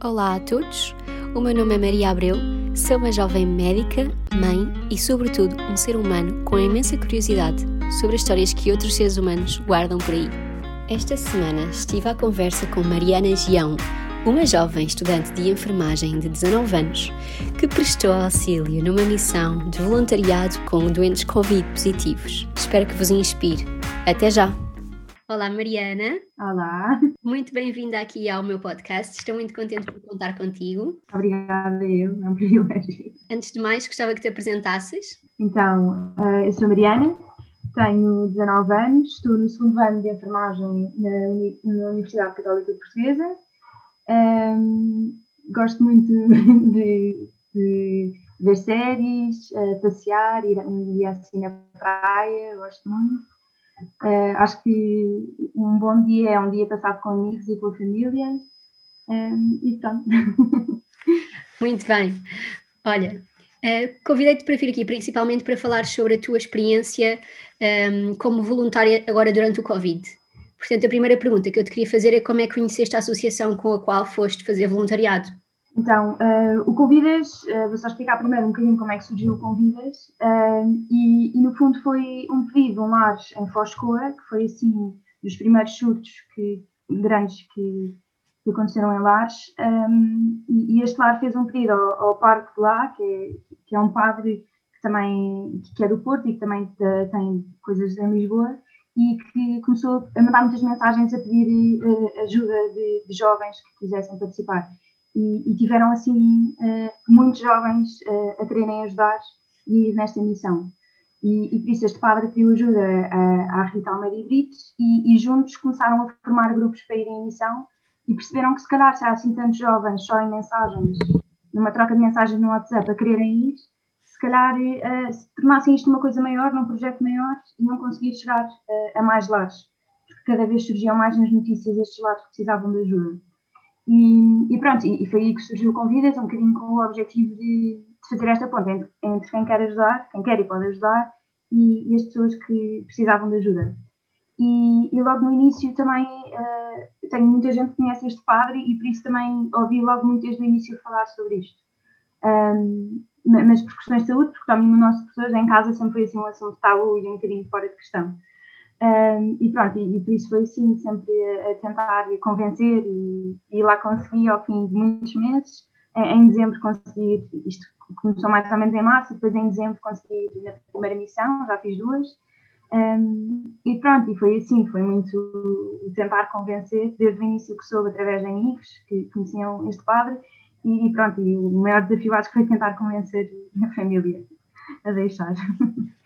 Olá a todos, o meu nome é Maria Abreu, sou uma jovem médica, mãe e, sobretudo, um ser humano com imensa curiosidade sobre as histórias que outros seres humanos guardam por aí. Esta semana estive à conversa com Mariana Gião, uma jovem estudante de enfermagem de 19 anos que prestou auxílio numa missão de voluntariado com doentes Covid positivos. Espero que vos inspire. Até já! Olá, Mariana. Olá. Muito bem-vinda aqui ao meu podcast. Estou muito contente por contar contigo. Obrigada, eu. É um privilégio. Antes de mais, gostava que te apresentasses. Então, eh, eu sou Mariana, tenho 19 anos, estou no segundo ano de enfermagem na, Universidade Católica Portuguesa. Um, gosto muito de, de ver séries, uh, passear, ir, ir assim na praia, gosto muito. Uh, acho que um bom dia é um dia passado com amigos e com a família. Um, ehm, e pronto. Muito bem. Olha, uh, convidei-te para vir aqui principalmente para falar sobre a tua experiência um, ehm, como voluntária agora durante o Covid. Portanto, a primeira pergunta que eu te queria fazer é como é que conheceste a associação com a qual foste fazer voluntariado? Então, uh, o Convidas, uh, vou só explicar primeiro um bocadinho como é que surgiu o Convidas, uh, e, e, no fundo foi um pedido, um lar em Foscoa, que foi assim dos primeiros surtos que, grandes que, que aconteceram em lares, um, e, e, este lar fez um pedido ao, ao parque de lá, que é, que é um padre que também que é do Porto e que também tem coisas em Lisboa, e que começou a mandar muitas mensagens a pedir ajuda de, de jovens que quisessem participar e, e tiveram assim uh, muitos jovens uh, a quererem ajudar e nesta missão. E, e por isso este padre pediu ajuda à Rita Almeida Brito e, e, juntos começaram a formar grupos para irem em missão e perceberam que se calhar há assim tantos jovens só em mensagens, numa troca de mensagens no WhatsApp a quererem ir, se calhar uh, se tornassem isto uma coisa maior, num projeto maior, não conseguir chegar uh, a mais lares. Porque cada vez surgiam mais nas notícias estes lares que precisavam de ajuda. E, e pronto, e, e, foi aí que surgiu o Convidas, um bocadinho com o objetivo de, de fazer esta ponte entre, quem quer ajudar, quem quer e pode ajudar, e, e as pessoas que precisavam de ajuda. E, e logo no início também uh, tenho muita gente que conhece este padre e por isso também ouvi logo muito desde o início falar sobre isto. Um, mas por questões de saúde, porque também o nosso professor em casa sempre foi assim um assunto tabu e um bocadinho fora de questão. Um, e pronto, e, e, por isso foi assim, sempre a, a tentar convencer e, e, lá consegui ao fim de muitos meses. Em, em, dezembro consegui, isto começou mais ou menos em março, depois em dezembro consegui na primeira missão, já fiz duas. Um, e pronto, e foi assim, foi muito tentar convencer, desde o início que soube através de amigos que conheciam este padre, e, e pronto, e o maior desafio acho que foi tentar convencer a família a deixar.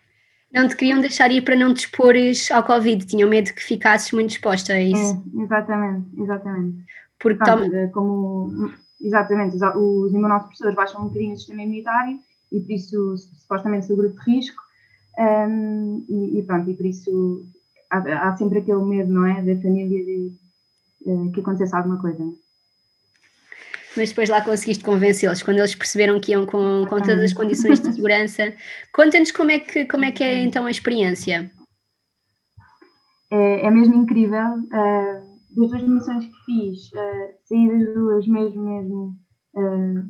Não te queriam deixar ir para não te expores ao Covid, tinham medo que ficasses muito exposta a isso. É, exatamente, exatamente. Porque Pronto, é como, exatamente, os, os imunossupressores baixam um bocadinho o sistema imunitário e por isso supostamente sou grupo de risco um, e, e, pronto, e por isso há, há, sempre aquele medo, não é, da família de, de eh, que acontecesse alguma coisa mas depois lá conseguiste convencê-los, quando eles perceberam que iam com, com todas as condições de segurança. Conta-nos como, é que, como é que é então a experiência. É, é mesmo incrível. Uh, das duas missões que fiz, uh, saí das duas mesmo, mesmo uh,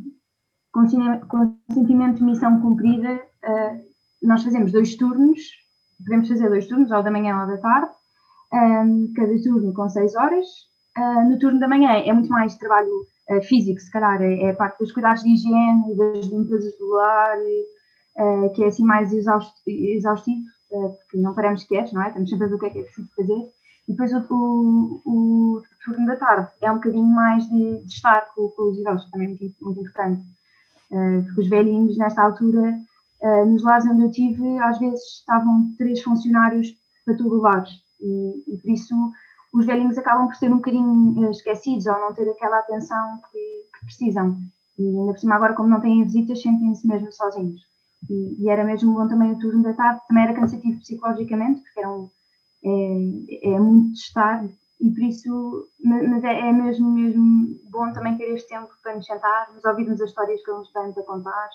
com, com sentimento de missão cumprida. Uh, nós fazemos dois turnos, podemos fazer dois turnos, ou da manhã ou da tarde, um, cada turno com seis horas. no turno da manhã é muito mais trabalho uh, físico, se calhar, é, é, a parte dos cuidados de higiene, das limpezas do lar, uh, que é assim mais exaustivo, uh, porque não paramos quietos, não é? Estamos sempre a ver o que é que é preciso fazer. E depois o, o, o turno da tarde é um bocadinho mais de, de estar com, com, os idosos, também é muito, muito importante. porque os velhinhos, nesta altura, nos lares onde eu tive, às vezes estavam três funcionários para todo o lar. E, e por isso os velhinhos acabam por ser um bocadinho eh, esquecidos ou não ter aquela atenção que, que precisam. E ainda por cima, agora, como não têm visitas, sentem-se mesmo sozinhos. E, e, era mesmo bom também o turno da tarde, também era cansativo psicologicamente, porque era um, é, é muito estar, e por isso, mas é, é, mesmo, mesmo bom também ter este tempo para nos sentar, nos ouvirmos as histórias que eles têm a contar.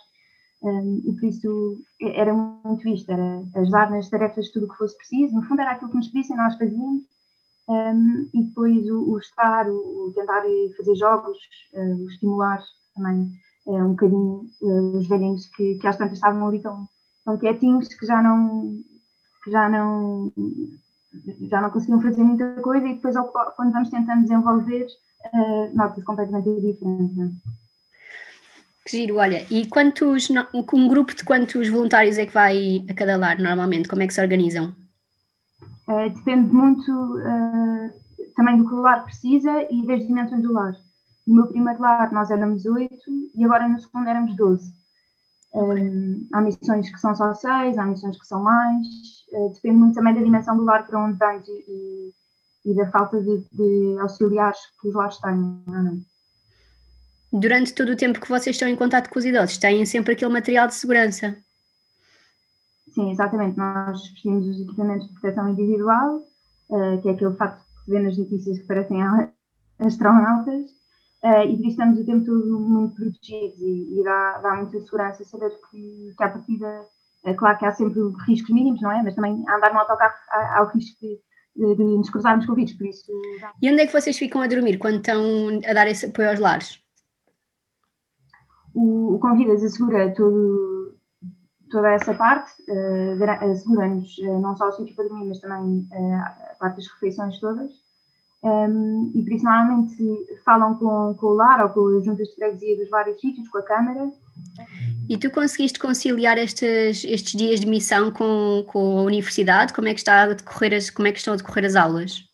Um, e por isso era muito isto, era ajudar nas tarefas tudo o que fosse preciso. No fundo, era aquilo que nos pedissem, nós fazíamos um, e depois o, o estar, o, o, tentar fazer jogos, uh, estimular também uh, um bocadinho uh, os velhinhos que, que às tantas estavam ali tão, tão quietinhos que já não que já não já não conseguiam fazer muita coisa e depois quando vamos tentando desenvolver uh, nota-se completamente diferente. Que giro, olha, e quantos, um grupo de quantos voluntários é que vai a cada lar normalmente? Como é que se organizam? Uh, depende muito uh, também do que o lar precisa e das dimensões do lar. No meu primeiro lar nós éramos oito e agora no segundo éramos doze. Um, há missões que são só seis, há missões que são mais, uh, depende muito também da dimensão do lar para onde vais e, e, da falta de, de, auxiliares que os lares têm. É? Durante todo o tempo que vocês estão em contato com os idosos, têm sempre aquele material de segurança? Sim, exatamente. Nós vestimos os equipamentos de proteção individual, uh, que é aquele facto que se vê nas notícias que parecem astronautas, uh, e por isso estamos o tempo todo muito protegidos e, e dá, dá muita segurança saber que, que à partida, é claro que há sempre riscos mínimos, não é? Mas também andar no autocarro há, há o risco de, de, de nos cruzarmos com vírus, por isso... Dá... E onde é que vocês ficam a dormir quando estão a dar esse apoio aos lares? O, o Convidas assegura todo toda essa parte, uh, asseguramos uh, não só o sítio para dormir, mas também a parte das refeições todas. Um, ehm, e normalmente falam com, com o lar ou com as juntas de freguesia dos vários sítios, com a Câmara. E tu conseguiste conciliar estes, estes dias de missão com, com a universidade? Como é que está a decorrer as, como é que estão a decorrer as aulas?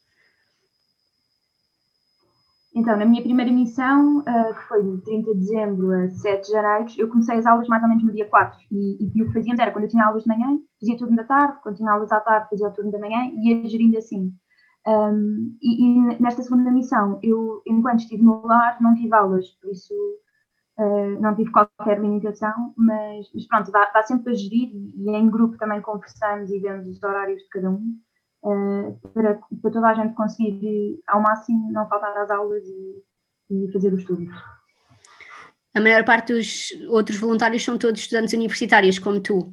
Então, na minha primeira missão, uh, que foi de 30 de dezembro a 7 de janeiro, eu comecei as aulas mais ou menos no dia 4. E, e, o que fazíamos era, quando eu tinha aulas de manhã, fazia turno da tarde, quando tinha aulas à tarde, fazia o turno da manhã e ia gerindo assim. Um, e, e, nesta segunda missão, eu, enquanto estive no lar, não tive aulas, por isso uh, não tive qualquer limitação, mas, mas pronto, dá, dá sempre a gerir e, e em grupo também conversamos e vemos os horários de cada um. Eh, para, para toda a gente conseguir, ao máximo, não faltar às aulas e, e fazer os estudos. A maior parte dos outros voluntários são todos estudantes universitários, como tu?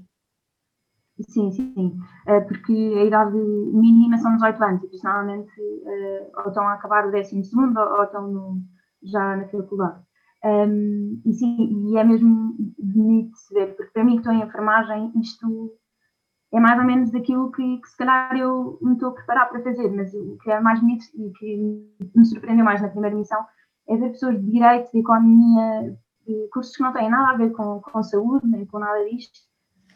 Sim, sim. Eh, porque a idade mínima são 18 anos, e normalmente eh, ou estão a acabar o 12 ou estão no, já na faculdade. Um, e sim, e é mesmo bonito de se ver, porque para mim que estou em enfermagem, isto é mais ou menos daquilo que, que, se calhar eu me estou a preparar para fazer, mas o que é mais bonito e que me surpreendeu mais na primeira missão é ver pessoas de direito, de economia, de cursos que não têm nada a ver com, com saúde, nem com nada disto,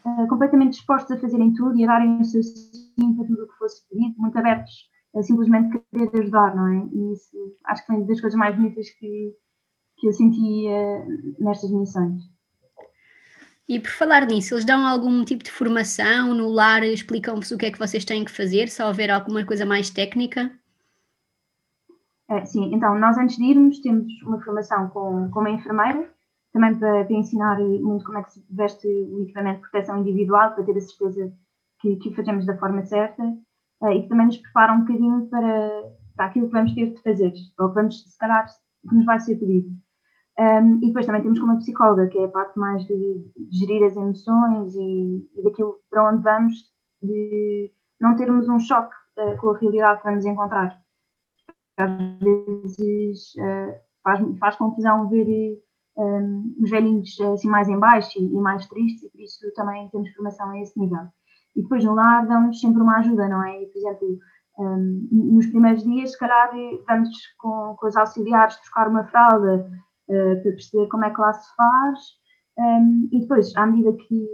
uh, completamente dispostos a fazerem tudo e a darem o seu sim para tudo o que fosse pedido, muito abertos a simplesmente querer ajudar, não é? E isso acho que foi uma das coisas mais bonitas que, que eu senti uh, nestas missões. E por falar nisso, eles dão algum tipo de formação no lar, explicam-vos o que é que vocês têm que fazer, se houver alguma coisa mais técnica? É, sim, então nós antes de irmos temos uma formação com, com uma enfermeira, também para, para, ensinar muito como é que se veste o equipamento de proteção individual, para ter a certeza que, que o fazemos da forma certa, uh, e que também nos prepara um bocadinho para, para aquilo que vamos ter de fazer, ou que vamos, se calhar, que nos vai ser pedido. Um, e depois também temos como psicóloga, que é a parte mais de, de gerir as emoções e, e, daquilo para onde vamos, de não termos um choque uh, com a realidade que vamos encontrar. Às vezes uh, faz, faz confusão ver um, os velhinhos assim mais em baixo e, e, mais tristes, e por isso também temos formação a esse nível. E depois no lar damos sempre uma ajuda, não é? E, por exemplo, um, nos primeiros dias, se calhar, vamos com, com os auxiliares buscar uma fralda uh, para perceber como é que lá se faz. Um, e depois, à medida que,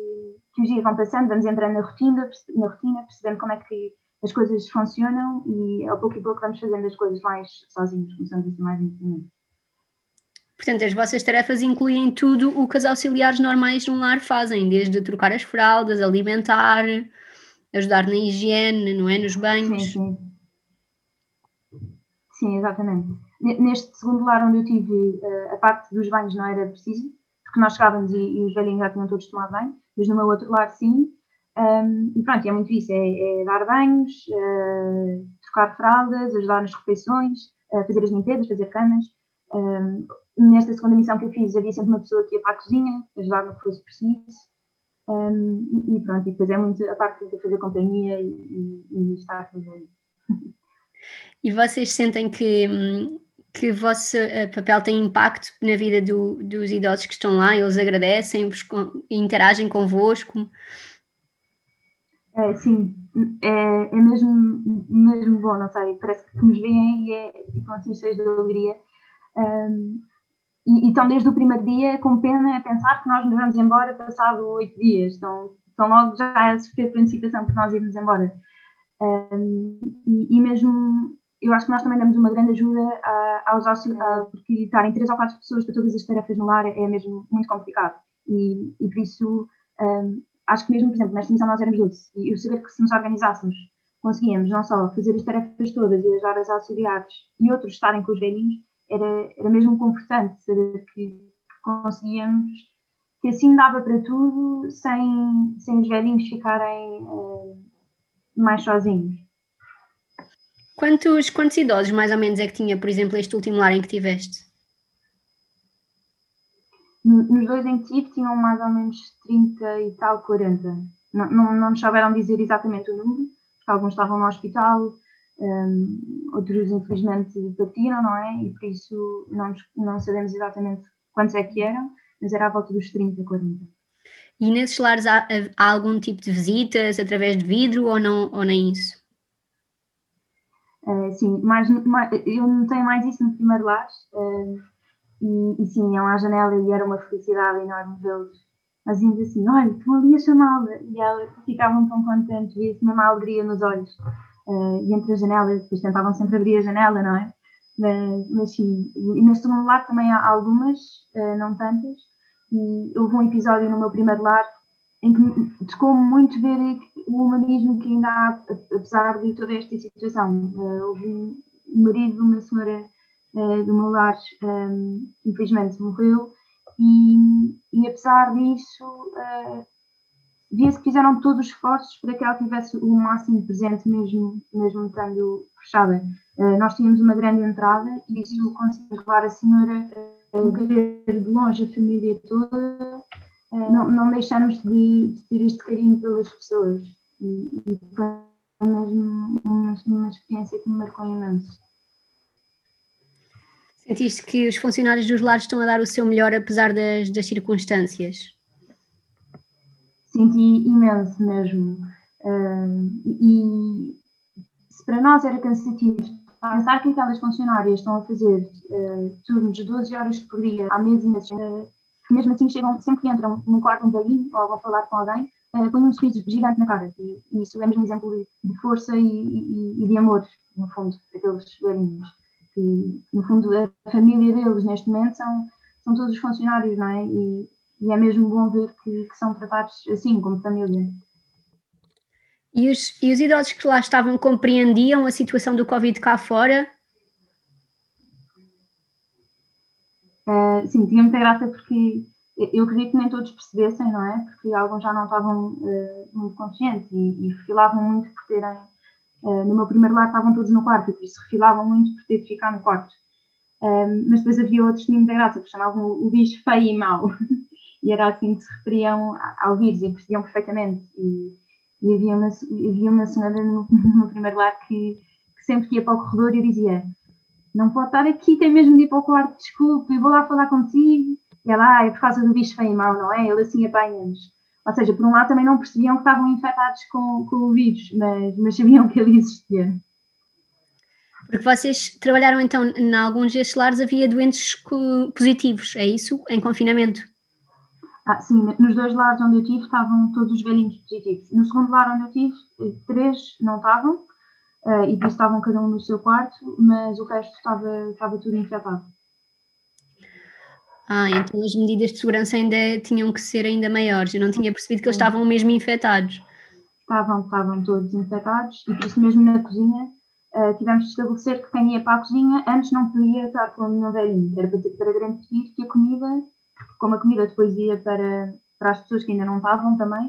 que os dias vão passando, vamos entrando na rotina, na rotina, percebendo como é que as coisas funcionam e ao pouco e pouco vamos fazendo as coisas mais sozinhos, começamos a ser mais independentes. Portanto, as vossas tarefas incluem tudo o que os auxiliares normais num lar fazem, desde trocar as fraldas, alimentar, ajudar na higiene, não é? Nos banhos. Sim, sim. Sim, exatamente. Neste segundo lar onde eu tive, eh, a parte dos banhos não era preciso, porque nós chegávamos e, e os velhinhos já tinham todos tomado banho, mas no meu outro lar sim. Um, e pronto, é muito isso, é, é dar banhos, uh, trocar fraldas, ajudar nas refeições, uh, fazer as limpezas, fazer camas. Um, nesta segunda missão que eu fiz, havia sempre uma pessoa que ia para a cozinha, ajudar no que fosse preciso. Um, e pronto, e depois é muito a parte de fazer companhia e, e, e estar com E vocês sentem que, que o vosso eh, papel tem impacto na vida do, dos idosos que estão lá? Eles agradecem, interagem convosco? É, sim, é, é mesmo, mesmo bom, não sei, parece que nos veem e, é, ficam assim cheios de alegria. Um, e, estão desde o primeiro dia com pena a pensar que nós nos vamos embora passado oito dias. Estão, estão logo já a sofrer por antecipação que nós irmos embora. Um, e, e, mesmo, eu acho que nós também damos uma grande ajuda a, aos auxiliares, porque estarem três ou quatro pessoas para todas as tarefas no lar é mesmo muito complicado. E, e por isso, um, acho que mesmo, por exemplo, nesta missão nós éramos 12, e eu saber que se nos organizássemos, conseguíamos não só fazer as tarefas todas e ajudar as auxiliares e outros estarem com os velhinhos, era, era mesmo confortante saber que, conseguíamos, que assim dava para tudo sem, sem os velhinhos ficarem uh, mais sozinhos. Quantos, quantos idosos mais ou menos é que tinha, por exemplo, este último lar em que tiveste? Nos dois em que tive tinham mais ou menos 30 e tal, 40. Não, não, não nos souberam dizer exatamente o número, porque alguns estavam no hospital, um, outros infelizmente partiram, não é? E por isso não, não sabemos exatamente quantos é que eram, mas era à volta dos 30, 40. E nesses lares há, há algum tipo de visitas através de vidro ou, não, ou nem isso? Uh, sim, mais, mais, eu notei mais isso no primeiro lar uh, e, e sim, iam à janela e era uma felicidade enorme vê-los. Mas dizendo assim, olha, estão ali a chamá-la e elas ficavam tão contentes, via-se mesmo a alegria nos olhos uh, e entre as janelas, depois tentavam sempre abrir a janela, não é? Mas, mas sim, e neste segundo lar também há algumas, não tantas, e houve um episódio no meu primeiro lar em que tocou-me muito ver o humanismo que ainda há, apesar de toda esta situação. Uh, houve um marido de uma senhora uh, do meu lar, um, infelizmente morreu, e, e apesar disso, uh, via-se que fizeram todos os esforços para que ela tivesse o máximo presente, mesmo, mesmo estando fechada. Nós tínhamos uma grande entrada e isso conseguimos levar a senhora a ver de longe a família toda, não, não deixamos de, de, ter este carinho pelas pessoas. E, e foi mesmo uma, uma experiência que me marcou imenso. Sentiste que os funcionários dos lares estão a dar o seu melhor apesar das, das circunstâncias? senti imenso mesmo. Uh, e se para nós era cansativo pensar que aquelas funcionárias estão a fazer uh, turnos de 12 horas por dia há meses e meses, uh, mesmo assim chegam, sempre que entram no quarto um velhinho ou vão falar com alguém, uh, põem um sorriso gigante na cara. E, e isso é mesmo um exemplo de, força e, e, e, de amor, no fundo, daqueles velhinhos. Que, no fundo, a família deles neste momento são, são todos os funcionários, não é? E, e é mesmo bom ver que, que são tratados assim, como família. E os, e os idosos que lá estavam compreendiam a situação do Covid cá fora? Uh, sim, tinha muita graça porque eu acredito que nem todos percebessem, não é? Porque alguns já não estavam uh, muito conscientes e, e refilavam muito por terem. Uh, no meu primeiro lar estavam todos no quarto, e por isso refilavam muito por ter de ficar no quarto. mas depois havia outros que tinham muita graça, que chamavam o bicho feio e mau. e era assim que se referiam ao vírus e percebiam perfeitamente. E, e havia, uma, havia uma senhora no, no primeiro lar que, que, sempre que ia para o corredor e dizia: Não pode estar aqui, tem mesmo de ir para o quarto, desculpe, vou lá falar consigo. E ela, ah, é por causa do bicho feio e mau, não é? Ele assim apanha-nos. Ou seja, por um lado também não percebiam que estavam infectados com, com o vírus, mas, mas sabiam que ele existia. Porque vocês trabalharam então em alguns destes lares, havia doentes positivos, é isso? Em confinamento? Ah, sim, nos dois lares onde eu tive estavam todos os velhinhos positivos. No segundo lar onde eu tive, eh, três não estavam, uh, e isso estavam cada um no seu quarto, mas o resto estava, estava tudo infectado. Ah, então as medidas de segurança ainda tinham que ser ainda maiores. Eu não tinha percebido que eles estavam mesmo infectados. Estavam, estavam todos infectados, e por isso mesmo na cozinha uh, tivemos de estabelecer que quem ia para a cozinha antes não podia estar com nenhum velhinho. Era para, para garantir que a comida como a comida depois ia para, para as pessoas que ainda não estavam também,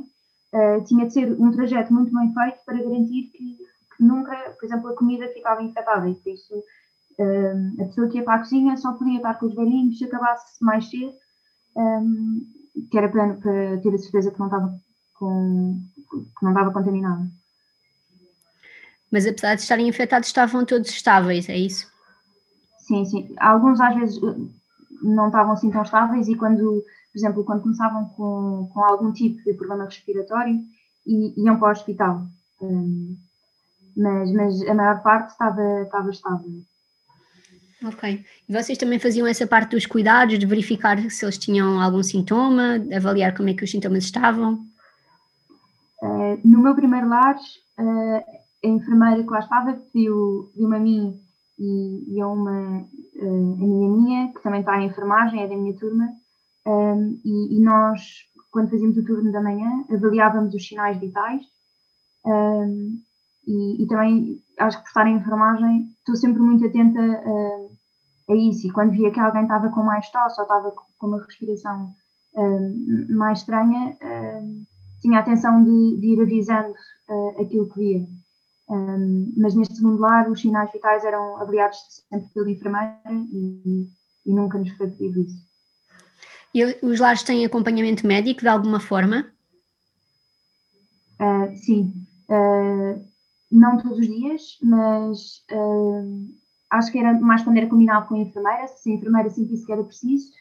uh, tinha de ser um trajeto muito bem feito para garantir que nunca, por exemplo, a comida ficava infectada e por isso uh, a pessoa que ia para a cozinha só podia estar com os velhinhos se acabasse mais cedo, um, que era para, para, ter a certeza que não estava, com, que não estava contaminada. Mas apesar de estarem infectados, estavam todos estáveis, é isso? Sim, sim. Alguns às vezes não estavam assim tão estáveis e quando, por exemplo, quando começavam com, com algum tipo de problema respiratório, iam para o hospital. Um, mas, mas a maior parte estava, estava estável. Ok. E vocês também faziam essa parte dos cuidados, de verificar se eles tinham algum sintoma, avaliar como é que os sintomas estavam? Uh, no meu primeiro lar, uh, a enfermeira que lá estava pediu, pediu a mim e, e a uma uh, amiga minha, que também está em enfermagem, é da minha turma, um, e, e, nós, quando fazíamos o turno da manhã, avaliávamos os sinais vitais um, e, e, também, acho que por estar em enfermagem, estou sempre muito atenta a, a isso. E quando via que alguém estava com mais tosse ou estava com uma respiração um, mais estranha, um, tinha a atenção de, de ir avisando uh, aquilo que via. Um, mas neste segundo lar, os sinais vitais eram avaliados sempre pela enfermeira e, e nunca nos foi pedido isso. E os lares têm acompanhamento médico de alguma forma? Uh, sim. Uh, não todos os dias, mas uh, acho que era mais quando era combinado com a enfermeira, se a enfermeira sentisse que era preciso,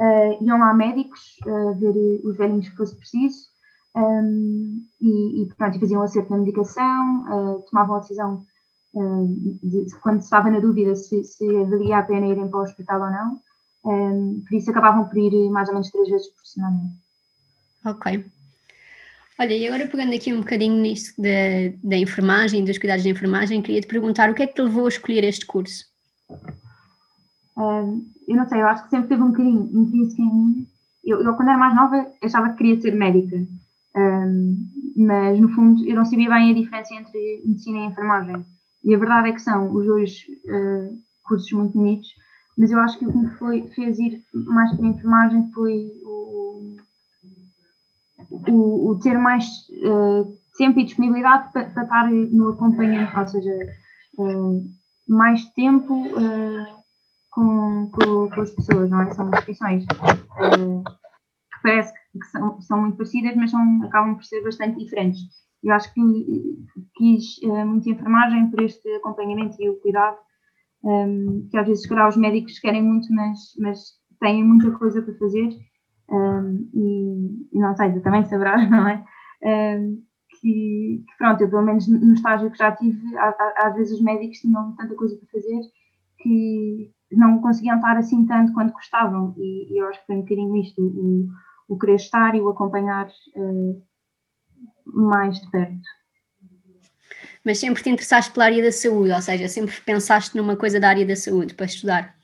uh, iam lá médicos uh, ver os velhinhos que fosse preciso um, e, e pronto, faziam acerto na medicação, tomavam a decisão de, de, quando estava na dúvida se, se valia a pena irem para o hospital ou não, um, por isso acabavam por ir mais ou menos três vezes por semana. Ok. Olha, e agora pegando aqui um bocadinho nisto da, da enfermagem, dos cuidados de enfermagem, queria te perguntar o que é que te levou a escolher este curso? Um, eu não sei, eu acho que sempre teve um bocadinho intrínseco em mim. Eu, eu, quando era mais nova, achava que queria ser médica, mas no fundo eu não sabia bem a diferença entre medicina e enfermagem. E a verdade é que são os dois uh, cursos muito bonitos, mas eu acho que o que me foi, fez ir mais para a enfermagem foi o, o, o ter mais uh, tempo e disponibilidade para, para, estar no acompanhamento, ou seja, uh, mais tempo uh, com, com, com, as pessoas, não é? São profissões que parece que são, são muito parecidas, mas são, acabam por ser bastante diferentes. Eu acho que quis muito enfermagem por este acompanhamento e o cuidado, um, que às vezes, os médicos querem muito, mas, mas têm muita coisa para fazer um, e, e, não sei, tu também saberás, não é? Um, que, que, pronto, eu pelo menos no estágio que já tive, às vezes os médicos tinham tanta coisa para fazer que não conseguiam estar assim tanto quanto gostavam e, e eu acho que foi um bocadinho isto, o, o querer estar e o acompanhar uh, mais de perto. Mas sempre te interessaste pela área da saúde, ou seja, sempre pensaste numa coisa da área da saúde para estudar?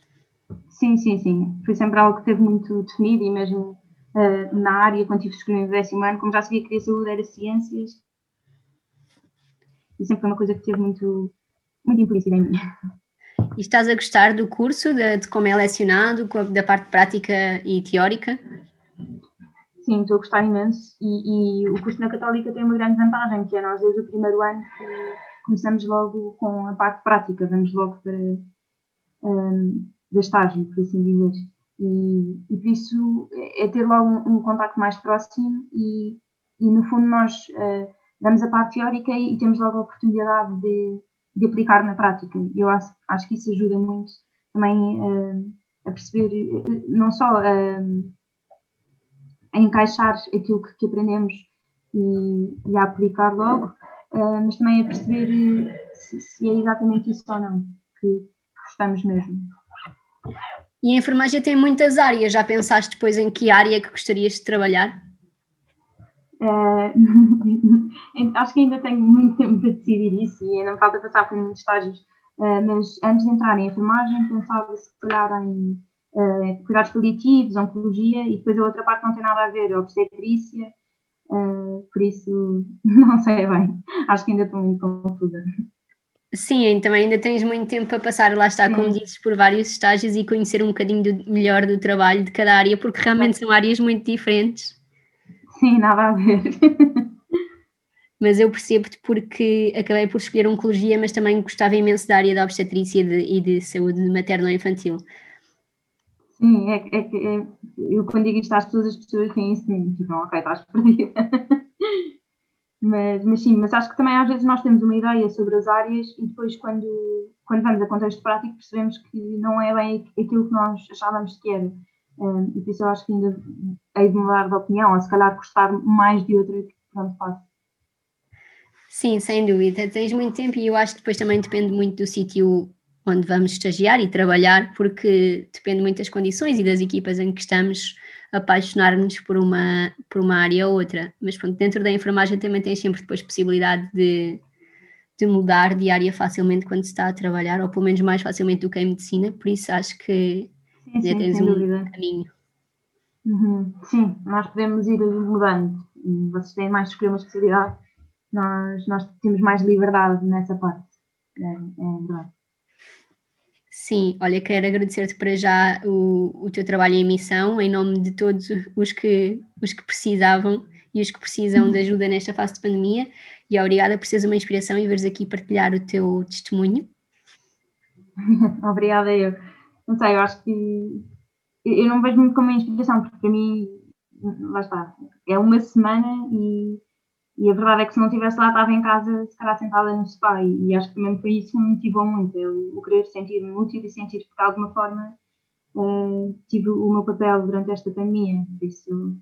Sim, sim, sim. Foi sempre algo que teve muito definido e mesmo uh, na área, quando tive escolhido no décimo ano, como já sabia que queria saúde, era ciências. E sempre foi uma coisa que teve muito, muito implícita em mim. E estás a gostar do curso, de, de como é lecionado, da parte prática e teórica? Sim, estou a gostar imenso. E, e, o curso na Católica tem uma grande vantagem, que é nós, desde o primeiro ano, começamos logo com a parte prática, vamos logo para. Um, da estágio, por assim dizer. E, e por isso é ter logo um, um contacto mais próximo e, e no fundo nós uh, damos a parte teórica e, e, temos logo a oportunidade de, de aplicar na prática. Eu acho, acho que isso ajuda muito também uh, a perceber, uh, não só a encaixar aquilo que, que aprendemos e, e, a aplicar logo, mas também a perceber se, se, é exatamente isso ou não que gostamos mesmo. E a enfermagem tem muitas áreas. Já pensaste depois em que área que gostarias de trabalhar? Uh, acho que ainda tenho muito tempo para decidir isso e não falta passar por muitos estágios. Uh, mas antes de entrar em enfermagem, pensava se calhar em uh, cuidados paliativos, oncologia e depois a outra parte não tem nada a ver, obstetrícia. por isso, não sei bem. Acho que ainda estou muito confusa. Sim, também ainda tens muito tempo para passar, lá está, como dizes, por vários estágios e conhecer um bocadinho do, melhor do trabalho de cada área, porque realmente são áreas muito diferentes. Sim, nada a ver. mas eu percebo-te porque acabei por escolher oncologia, mas também gostava imenso da área da obstetrícia e de, e de saúde materno-infantil. Sim, é, é, é, eu quando digo isto às pessoas, as pessoas têm isso mesmo, tipo, ok, estás perdida. Mas, mas sim, mas acho que também às vezes nós temos uma ideia sobre as áreas e depois quando, quando vamos a contexto prático percebemos que não é bem aquilo que nós achávamos que era. Um, e por isso eu acho que ainda hei de mudar de opinião, ou se calhar gostar mais de outra que pronto faço. Sim, sem dúvida. Tens muito tempo e eu acho que depois também depende muito do sítio onde vamos estagiar e trabalhar, porque depende muito das condições e das equipas em que estamos apaixonar-nos por uma, por uma área ou outra. Mas pronto, dentro da enfermagem também tem sempre depois possibilidade de, de mudar de área facilmente quando se está a trabalhar, ou pelo menos mais facilmente do que em medicina, por isso acho que sim, sim, tens um dúvida. caminho. Uhum. Sim, nós podemos ir mudando. Vocês têm mais de escolher uma especialidade, nós, nós temos mais liberdade nessa parte. É, é verdade. Sim, olha, quero agradecer-te para já o, o teu trabalho em missão, em nome de todos os que, os que precisavam e os que precisam de ajuda nesta fase de pandemia. E obrigada por seres uma inspiração e veres aqui partilhar o teu testemunho. obrigada eu. Não sei, eu acho que eu não vejo muito como uma inspiração, porque para mim, lá está, é uma semana e e a verdade é que se não estivesse lá, estava em casa, se calhar sentada no sofá. E, acho que também foi isso que me motivou muito. Eu, o querer sentir-me útil e sentir que de alguma forma uh, tive o meu papel durante esta pandemia. Por isso,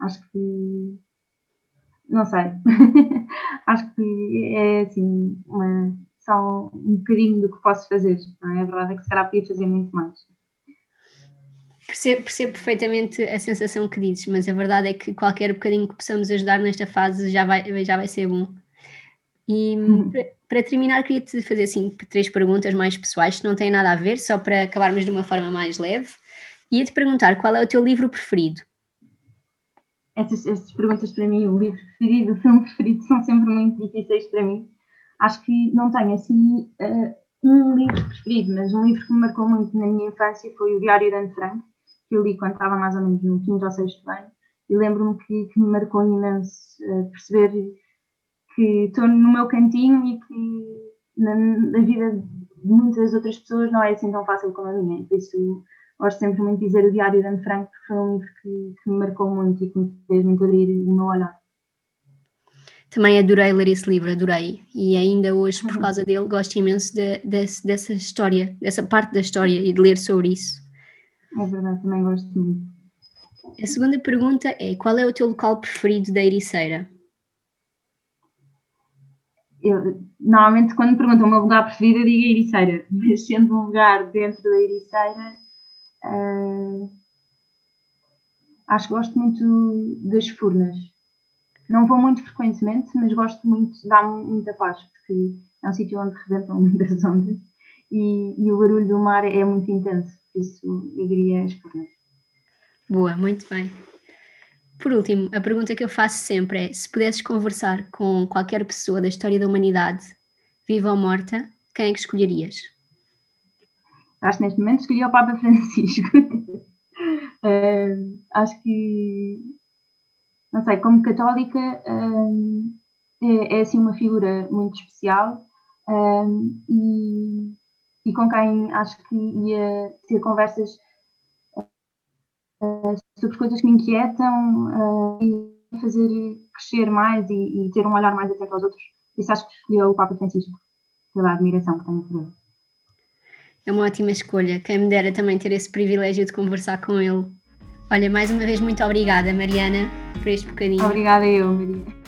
acho que. Não sei. acho que é assim, uma, só um bocadinho do que posso fazer. Não é? A verdade é que se calhar podia fazer muito mais. Percebo, percebo, perfeitamente a sensação que dizes, mas a verdade é que qualquer bocadinho que possamos ajudar nesta fase já vai, já vai ser bom. E hum. para, para, terminar, queria-te fazer assim três perguntas mais pessoais, que não têm nada a ver, só para acabarmos de uma forma mais leve. Ia-te perguntar qual é o teu livro preferido? Essas, essas perguntas para mim, o livro preferido, o filme preferido, são sempre muito difíceis para mim. Acho que não tenho assim uh, um livro preferido, mas um livro que me marcou muito na minha infância foi o Diário de Anne Frank que eu li quando estava mais ou menos no quinto ou sexto ano, e lembro-me que, que, me marcou imenso uh, perceber que estou no meu cantinho e que na, na, vida de muitas outras pessoas não é assim tão fácil como a minha. Por isso, gosto sempre muito de dizer o Diário de Anne Frank, porque foi um livro que, que, me marcou muito e que me fez muito abrir o meu olhar. Também adorei ler esse livro, adorei. E ainda hoje, por uhum. causa dele, gosto imenso de, de, dessa história, dessa parte da história e de ler sobre isso. É verdade, também gosto muito. A segunda pergunta é: qual é o teu local preferido da Ericeira? Eu, normalmente, quando me perguntam o meu lugar preferido, eu digo Ericeira, mas sendo um lugar dentro da Ericeira, uh, acho que gosto muito das furnas. Não vou muito frequentemente, mas gosto muito, dá-me muita paz, porque é um sítio onde rebentam muitas ondas e, e o barulho do mar é muito intenso isso eu diria as pernas. Boa, muito bem. Por último, a pergunta que eu faço sempre é: se pudesses conversar com qualquer pessoa da história da humanidade, viva ou morta, quem é que escolherias? Acho que neste momento escolhi o Papa Francisco. uh, acho que, não sei, como católica, uh, é, é, assim uma figura muito especial uh, e e com quem acho que ia ter conversas uh, sobre coisas que me inquietam uh, e fazer crescer mais e, e, ter um olhar mais atento aos outros. Isso acho que escolhi o Papa Francisco, pela admiração que tenho por ele. É uma ótima escolha. Quem me dera também ter esse privilégio de conversar com ele. Olha, mais uma vez, muito obrigada, Mariana, por este bocadinho. Obrigada eu, Maria.